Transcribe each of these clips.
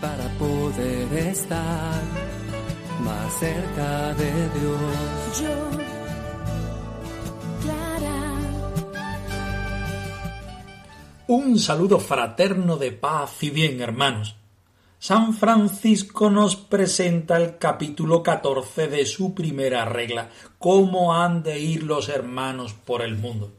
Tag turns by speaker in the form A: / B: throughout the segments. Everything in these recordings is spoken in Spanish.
A: para poder estar más cerca de Dios.
B: Yo, Clara,
C: Un saludo fraterno de paz y bien, hermanos. San Francisco nos presenta el capítulo 14 de su primera regla, cómo han de ir los hermanos por el mundo.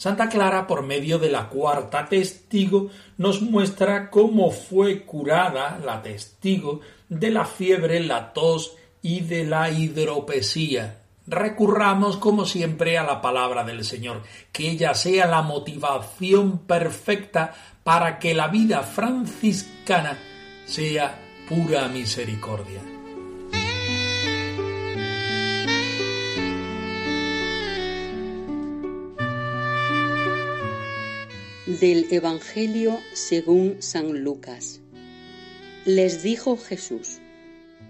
C: Santa Clara, por medio de la cuarta testigo, nos muestra cómo fue curada la testigo de la fiebre, la tos y de la hidropesía. Recurramos, como siempre, a la palabra del Señor, que ella sea la motivación perfecta para que la vida franciscana sea pura misericordia.
D: Del Evangelio según San Lucas. Les dijo Jesús,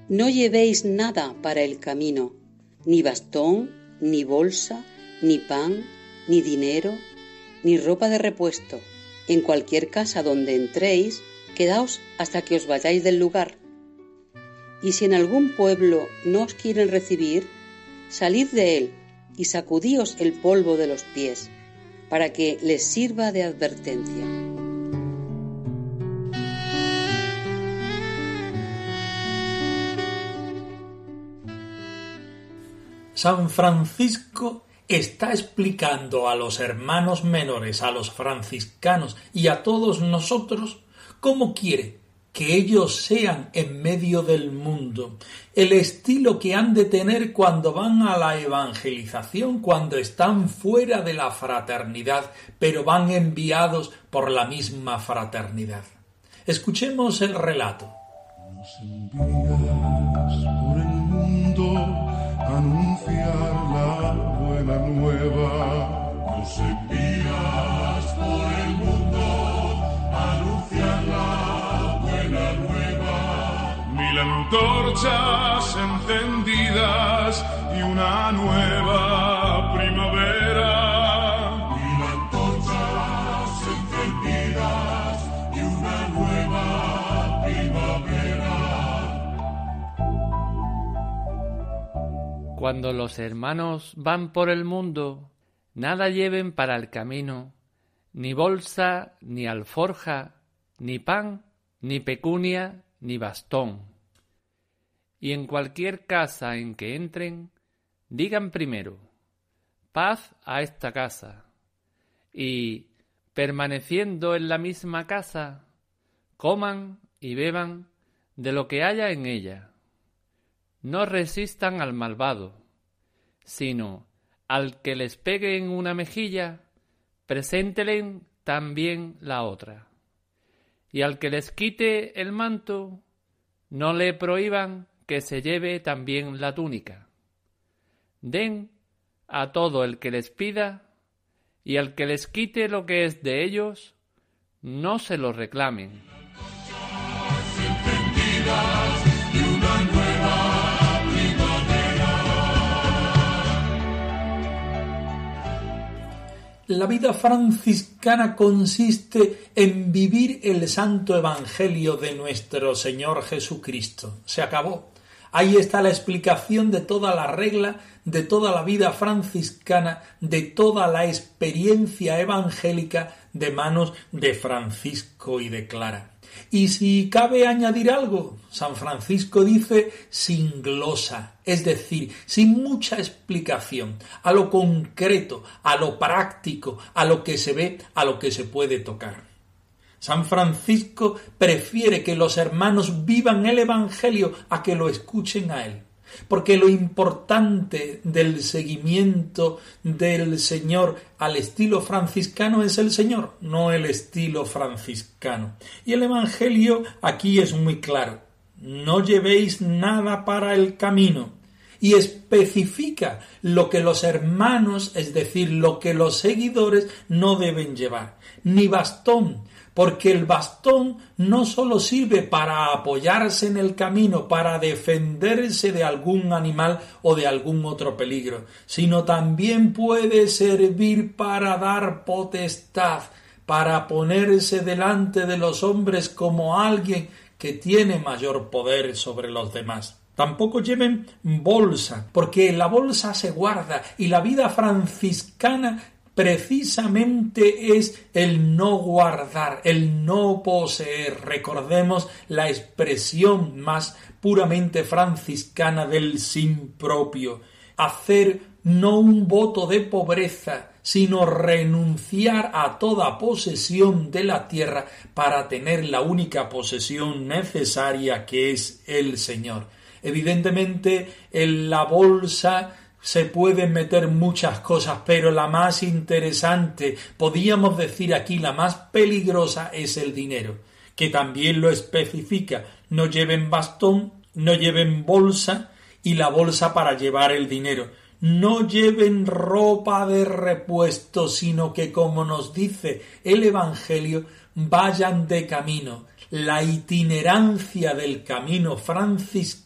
D: No llevéis nada para el camino, ni bastón, ni bolsa, ni pan, ni dinero, ni ropa de repuesto. En cualquier casa donde entréis, quedaos hasta que os vayáis del lugar. Y si en algún pueblo no os quieren recibir, salid de él y sacudíos el polvo de los pies, para que les sirva de advertencia.
C: San Francisco está explicando a los hermanos menores, a los franciscanos y a todos nosotros cómo quiere que ellos sean en medio del mundo, el estilo que han de tener cuando van a la evangelización, cuando están fuera de la fraternidad, pero van enviados por la misma fraternidad. Escuchemos el relato.
E: Nos envías por el mundo a anunciar la buena nueva. Nos envías por el antorchas encendidas y una nueva primavera. Mil antorchas encendidas y una nueva primavera.
F: Cuando los hermanos van por el mundo, nada lleven para el camino, ni bolsa, ni alforja, ni pan, ni pecunia, ni bastón. Y en cualquier casa en que entren, digan primero, paz a esta casa, y, permaneciendo en la misma casa, coman y beban de lo que haya en ella no resistan al malvado, sino al que les pegue en una mejilla, preséntelen también la otra. Y al que les quite el manto, no le prohíban que se lleve también la túnica. Den a todo el que les pida, y al que les quite lo que es de ellos, no se lo reclamen.
C: La vida franciscana consiste en vivir el santo evangelio de nuestro Señor Jesucristo. Se acabó. Ahí está la explicación de toda la regla, de toda la vida franciscana, de toda la experiencia evangélica de manos de Francisco y de Clara. Y si cabe añadir algo, San Francisco dice sin glosa, es decir, sin mucha explicación, a lo concreto, a lo práctico, a lo que se ve, a lo que se puede tocar. San Francisco prefiere que los hermanos vivan el Evangelio a que lo escuchen a él. porque lo importante del seguimiento del Señor al estilo franciscano es el Señor, no el estilo franciscano. Y el Evangelio aquí es muy claro. No llevéis nada para el camino, y especifica lo que los hermanos, es decir, lo que los seguidores no deben llevar. Ni bastón, porque el bastón no sólo sirve para apoyarse en el camino, para defenderse de algún animal o de algún otro peligro, sino también puede servir para dar potestad, para ponerse delante de los hombres como alguien que tiene mayor poder sobre los demás. Tampoco lleven bolsa, porque la bolsa se guarda y la vida franciscana precisamente es el no guardar, el no poseer. Recordemos la expresión más puramente franciscana del sin propio. Hacer no un voto de pobreza, sino renunciar a toda posesión de la tierra para tener la única posesión necesaria que es el Señor. Evidentemente en la bolsa se pueden meter muchas cosas, pero la más interesante, podríamos decir aquí la más peligrosa es el dinero, que también lo especifica. No lleven bastón, no lleven bolsa y la bolsa para llevar el dinero. No lleven ropa de repuesto, sino que, como nos dice el Evangelio, vayan de camino. La itinerancia del camino franciscano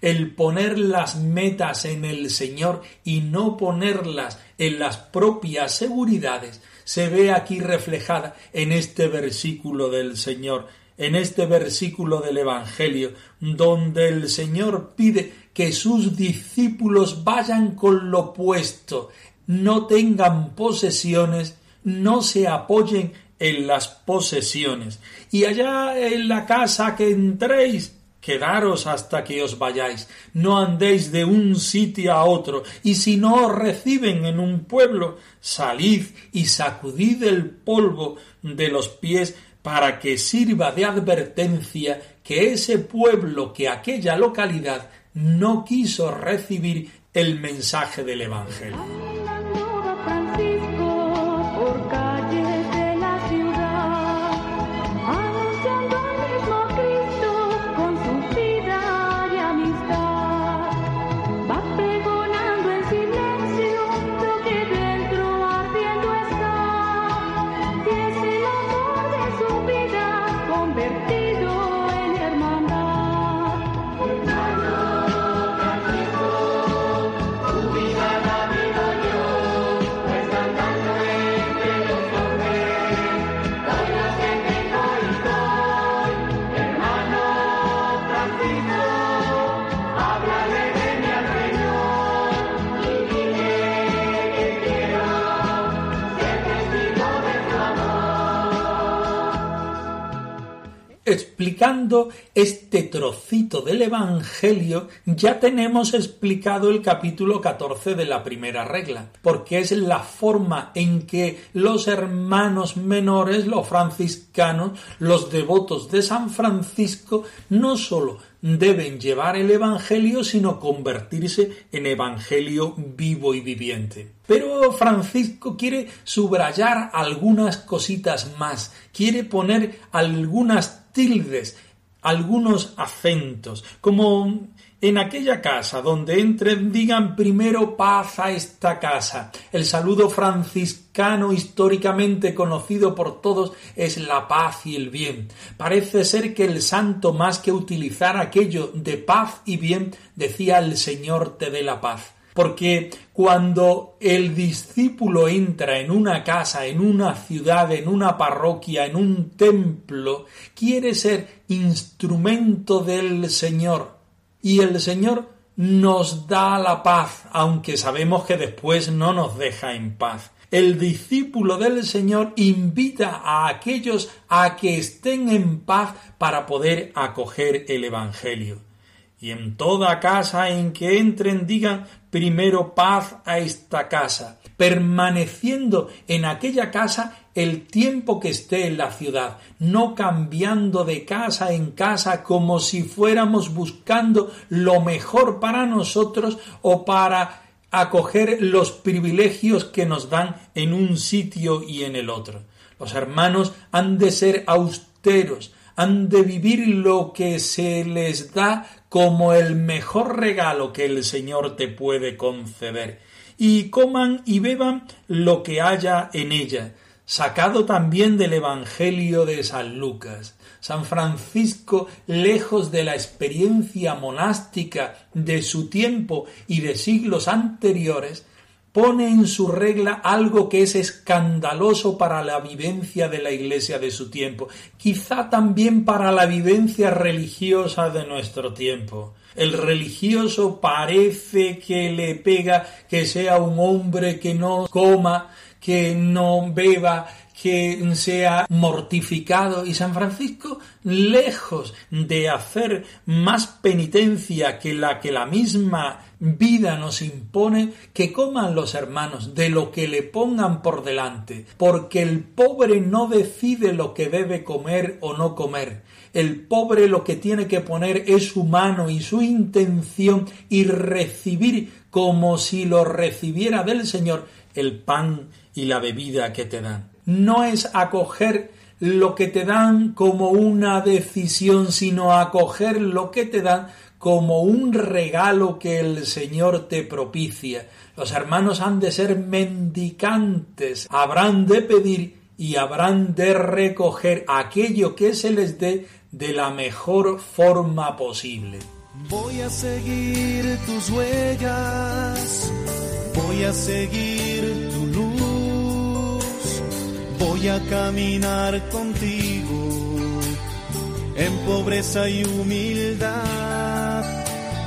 C: el poner las metas en el Señor y no ponerlas en las propias seguridades, se ve aquí reflejada en este versículo del Señor, en este versículo del Evangelio, donde el Señor pide que sus discípulos vayan con lo puesto, no tengan posesiones, no se apoyen en las posesiones. Y allá en la casa que entréis, Quedaros hasta que os vayáis, no andéis de un sitio a otro, y si no os reciben en un pueblo, salid y sacudid el polvo de los pies para que sirva de advertencia que ese pueblo, que aquella localidad no quiso recibir el mensaje del Evangelio. Explicando este trocito del Evangelio, ya tenemos explicado el capítulo 14 de la primera regla, porque es la forma en que los hermanos menores, los franciscanos, los devotos de San Francisco, no sólo deben llevar el Evangelio, sino convertirse en Evangelio vivo y viviente. Pero Francisco quiere subrayar algunas cositas más, quiere poner algunas tildes, algunos acentos, como en aquella casa donde entren digan primero paz a esta casa. El saludo franciscano históricamente conocido por todos es la paz y el bien. Parece ser que el santo más que utilizar aquello de paz y bien decía el Señor te dé la paz. Porque cuando el discípulo entra en una casa, en una ciudad, en una parroquia, en un templo, quiere ser instrumento del Señor. Y el Señor nos da la paz, aunque sabemos que después no nos deja en paz. El discípulo del Señor invita a aquellos a que estén en paz para poder acoger el Evangelio y en toda casa en que entren digan primero paz a esta casa, permaneciendo en aquella casa el tiempo que esté en la ciudad, no cambiando de casa en casa como si fuéramos buscando lo mejor para nosotros o para acoger los privilegios que nos dan en un sitio y en el otro. Los hermanos han de ser austeros, han de vivir lo que se les da como el mejor regalo que el Señor te puede conceder, y coman y beban lo que haya en ella, sacado también del Evangelio de San Lucas. San Francisco, lejos de la experiencia monástica de su tiempo y de siglos anteriores, pone en su regla algo que es escandaloso para la vivencia de la Iglesia de su tiempo, quizá también para la vivencia religiosa de nuestro tiempo. El religioso parece que le pega que sea un hombre que no coma, que no beba, que sea mortificado y San Francisco, lejos de hacer más penitencia que la que la misma vida nos impone, que coman los hermanos de lo que le pongan por delante, porque el pobre no decide lo que debe comer o no comer. El pobre lo que tiene que poner es su mano y su intención y recibir como si lo recibiera del Señor el pan y la bebida que te dan no es acoger lo que te dan como una decisión, sino acoger lo que te dan como un regalo que el Señor te propicia. Los hermanos han de ser mendicantes, habrán de pedir y habrán de recoger aquello que se les dé de la mejor forma posible.
B: Voy a seguir tus huellas, voy a seguir tu voy a caminar contigo en pobreza y humildad.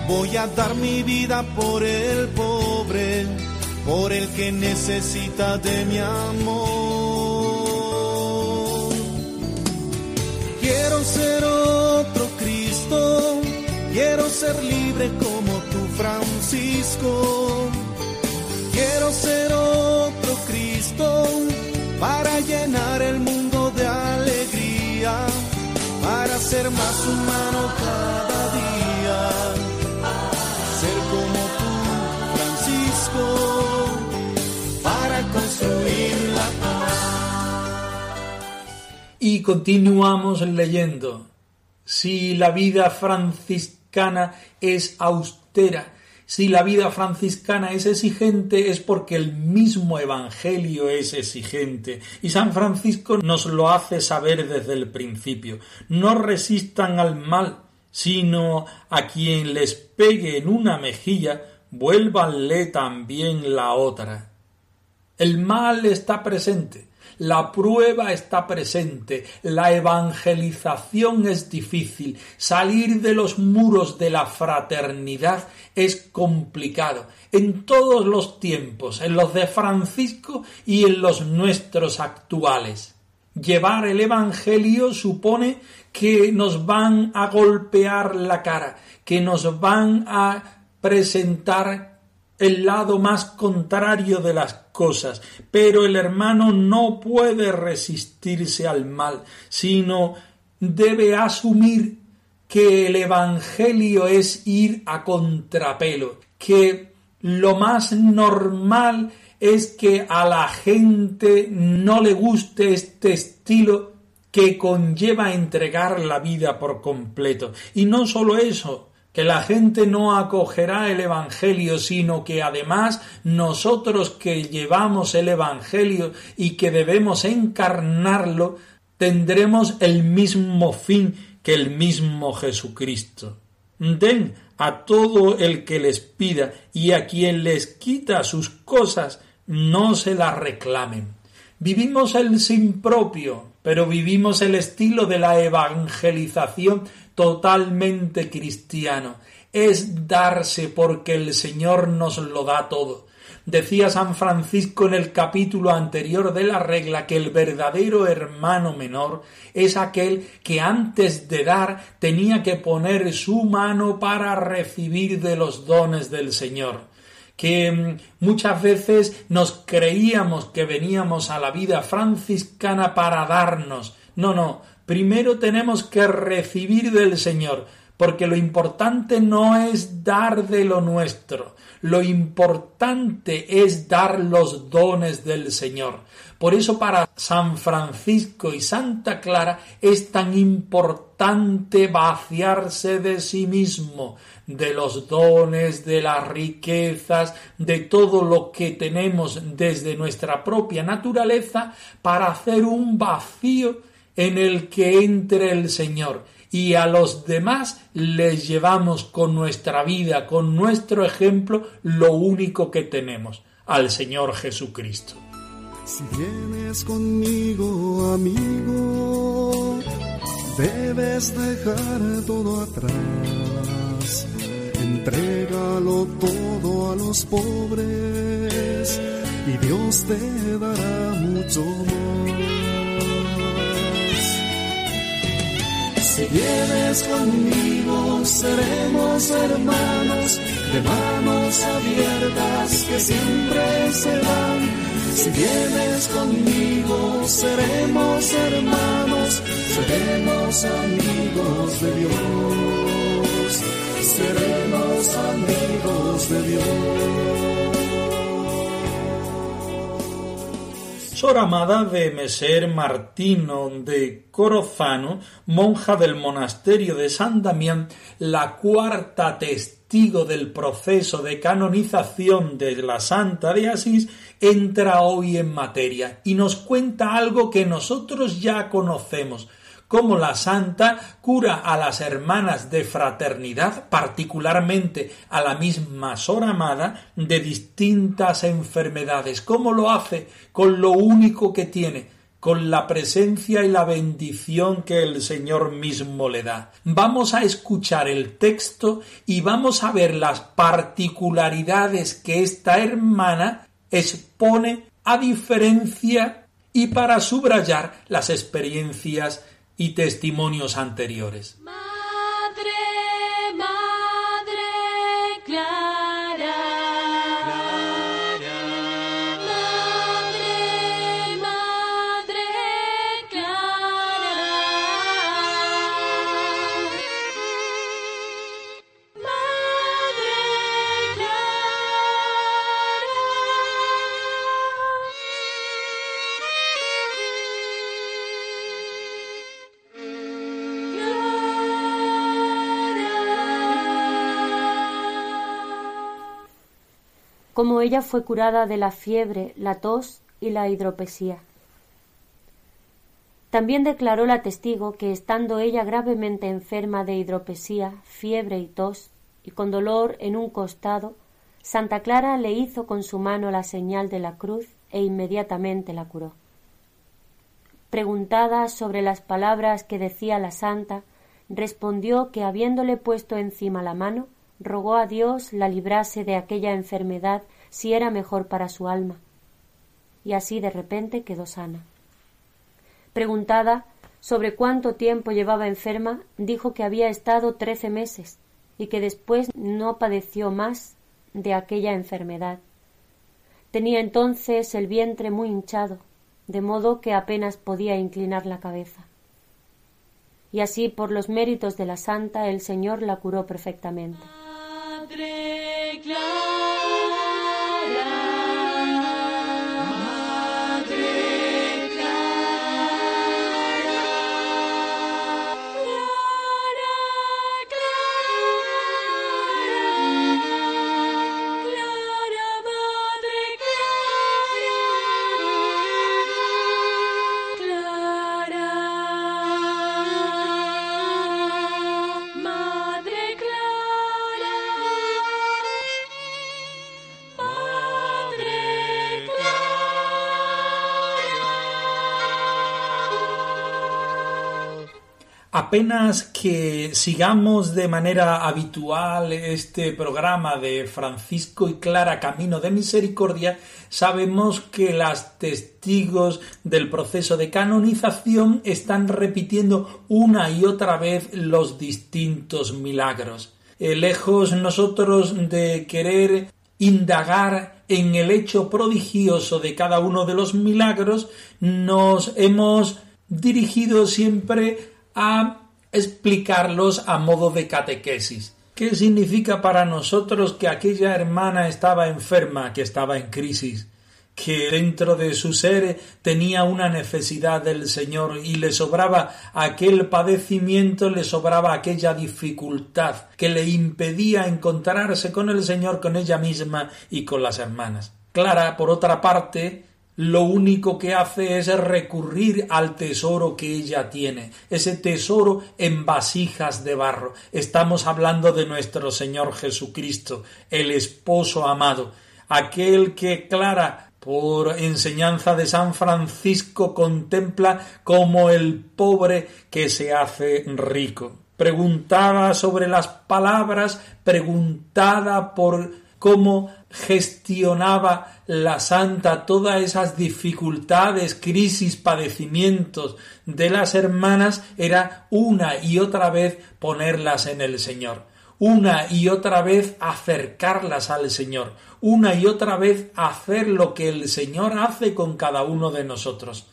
B: Voy a dar mi vida por el pobre, por el que necesita de mi amor. Quiero ser otro Cristo, quiero ser libre como tú, Francisco. Quiero ser otro Cristo para llenar el mundo de alegría, para ser más humano cada
C: continuamos leyendo. Si la vida franciscana es austera, si la vida franciscana es exigente es porque el mismo Evangelio es exigente y San Francisco nos lo hace saber desde el principio. No resistan al mal, sino a quien les pegue en una mejilla, vuélvanle también la otra. El mal está presente, la prueba está presente, la evangelización es difícil, salir de los muros de la fraternidad es complicado en todos los tiempos, en los de Francisco y en los nuestros actuales. Llevar el Evangelio supone que nos van a golpear la cara, que nos van a presentar el lado más contrario de las cosas, pero el hermano no puede resistirse al mal, sino debe asumir que el Evangelio es ir a contrapelo, que lo más normal es que a la gente no le guste este estilo que conlleva entregar la vida por completo. Y no solo eso, que la gente no acogerá el Evangelio, sino que además nosotros que llevamos el Evangelio y que debemos encarnarlo, tendremos el mismo fin que el mismo Jesucristo. Den a todo el que les pida y a quien les quita sus cosas, no se las reclamen. Vivimos el sin propio, pero vivimos el estilo de la evangelización totalmente cristiano. Es darse porque el Señor nos lo da todo. Decía San Francisco en el capítulo anterior de la regla que el verdadero hermano menor es aquel que antes de dar tenía que poner su mano para recibir de los dones del Señor que mm, muchas veces nos creíamos que veníamos a la vida franciscana para darnos. No, no, primero tenemos que recibir del Señor, porque lo importante no es dar de lo nuestro, lo importante es dar los dones del Señor. Por eso para San Francisco y Santa Clara es tan importante vaciarse de sí mismo, de los dones, de las riquezas, de todo lo que tenemos desde nuestra propia naturaleza, para hacer un vacío en el que entre el Señor y a los demás les llevamos con nuestra vida, con nuestro ejemplo, lo único que tenemos, al Señor Jesucristo.
G: Si vienes conmigo, amigo, debes dejar todo atrás. Entrégalo todo a los pobres y Dios te dará mucho más. Si vienes conmigo, seremos hermanos de manos abiertas que siempre se dan si vienes conmigo, seremos hermanos, seremos amigos de Dios, seremos amigos de Dios.
C: Amada de Meser Martino de Corozano, monja del monasterio de San Damián, la cuarta testigo del proceso de canonización de la Santa de Asís, entra hoy en materia y nos cuenta algo que nosotros ya conocemos, cómo la santa cura a las hermanas de fraternidad, particularmente a la misma Sor Amada, de distintas enfermedades, cómo lo hace con lo único que tiene, con la presencia y la bendición que el Señor mismo le da. Vamos a escuchar el texto y vamos a ver las particularidades que esta hermana expone a diferencia y para subrayar las experiencias y testimonios anteriores.
H: Como ella fue curada de la fiebre, la tos y la hidropesía. También declaró la testigo que estando ella gravemente enferma de hidropesía, fiebre y tos, y con dolor en un costado, Santa Clara le hizo con su mano la señal de la cruz e inmediatamente la curó. Preguntada sobre las palabras que decía la santa, respondió que habiéndole puesto encima la mano, rogó a Dios la librase de aquella enfermedad si era mejor para su alma. Y así de repente quedó sana. Preguntada sobre cuánto tiempo llevaba enferma, dijo que había estado trece meses y que después no padeció más de aquella enfermedad. Tenía entonces el vientre muy hinchado, de modo que apenas podía inclinar la cabeza. Y así, por los méritos de la santa, el Señor la curó perfectamente.
C: Apenas que sigamos de manera habitual este programa de Francisco y Clara Camino de Misericordia, sabemos que las testigos del proceso de canonización están repitiendo una y otra vez los distintos milagros. Eh, lejos nosotros de querer indagar en el hecho prodigioso de cada uno de los milagros, nos hemos dirigido siempre a explicarlos a modo de catequesis. ¿Qué significa para nosotros que aquella hermana estaba enferma, que estaba en crisis? que dentro de su ser tenía una necesidad del Señor y le sobraba aquel padecimiento, le sobraba aquella dificultad que le impedía encontrarse con el Señor, con ella misma y con las hermanas. Clara, por otra parte, lo único que hace es recurrir al tesoro que ella tiene, ese tesoro en vasijas de barro. Estamos hablando de nuestro Señor Jesucristo, el esposo amado, aquel que Clara por enseñanza de San Francisco contempla como el pobre que se hace rico. Preguntaba sobre las palabras, preguntada por cómo gestionaba la santa todas esas dificultades, crisis, padecimientos de las hermanas, era una y otra vez ponerlas en el Señor. Una y otra vez acercarlas al Señor, una y otra vez hacer lo que el Señor hace con cada uno de nosotros,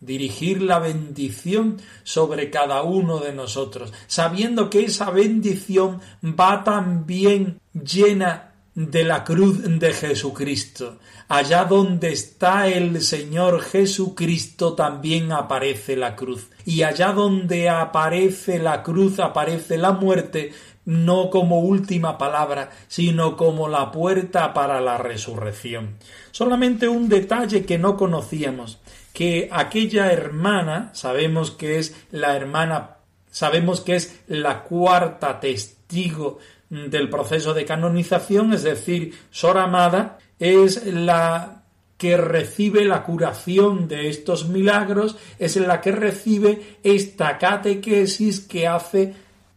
C: dirigir la bendición sobre cada uno de nosotros, sabiendo que esa bendición va también llena de la cruz de Jesucristo. Allá donde está el Señor Jesucristo también aparece la cruz. Y allá donde aparece la cruz aparece la muerte, no como última palabra, sino como la puerta para la resurrección. Solamente un detalle que no conocíamos, que aquella hermana, sabemos que es la hermana, sabemos que es la cuarta testigo del proceso de canonización, es decir, Sor Amada, es la que recibe la curación de estos milagros, es la que recibe esta catequesis que hace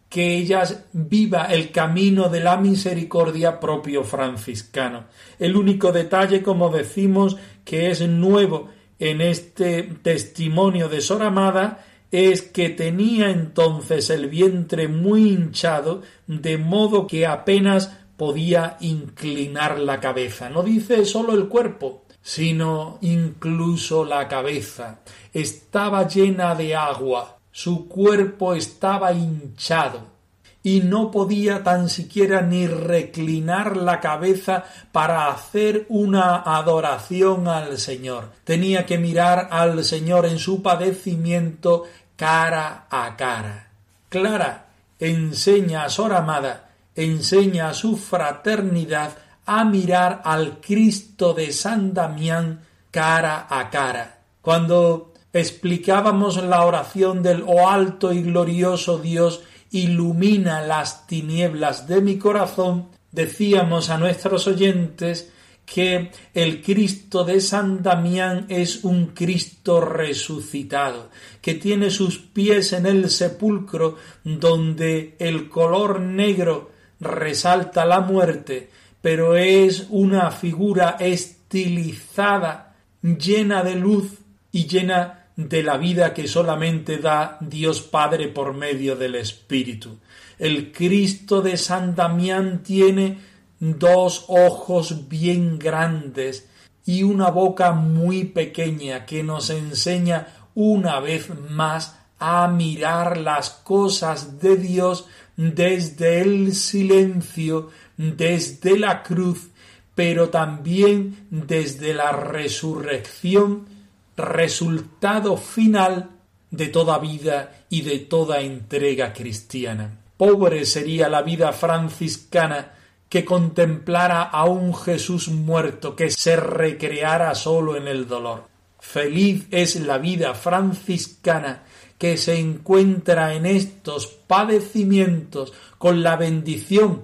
C: que ellas viva el camino de la misericordia propio franciscano. El único detalle, como decimos, que es nuevo en este testimonio de Sor Amada es que tenía entonces el vientre muy hinchado, de modo que apenas podía inclinar la cabeza. No dice solo el cuerpo, sino incluso la cabeza. Estaba llena de agua, su cuerpo estaba hinchado y no podía tan siquiera ni reclinar la cabeza para hacer una adoración al Señor. Tenía que mirar al Señor en su padecimiento cara a cara. Clara enseña a Sor Amada, enseña a su fraternidad a mirar al Cristo de San Damián cara a cara. Cuando explicábamos la oración del Oh alto y glorioso Dios, ilumina las tinieblas de mi corazón, decíamos a nuestros oyentes que el Cristo de San Damián es un Cristo resucitado, que tiene sus pies en el sepulcro donde el color negro resalta la muerte, pero es una figura estilizada, llena de luz y llena de la vida que solamente da Dios Padre por medio del Espíritu. El Cristo de San Damián tiene dos ojos bien grandes y una boca muy pequeña que nos enseña una vez más a mirar las cosas de Dios desde el silencio, desde la cruz, pero también desde la resurrección resultado final de toda vida y de toda entrega cristiana. Pobre sería la vida franciscana que contemplara a un Jesús muerto que se recreara solo en el dolor. Feliz es la vida franciscana que se encuentra en estos padecimientos con la bendición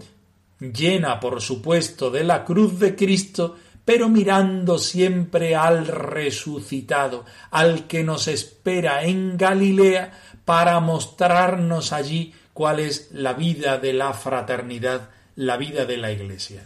C: llena, por supuesto, de la cruz de Cristo, pero mirando siempre al resucitado, al que nos espera en Galilea para mostrarnos allí cuál es la vida de la fraternidad, la vida de la Iglesia.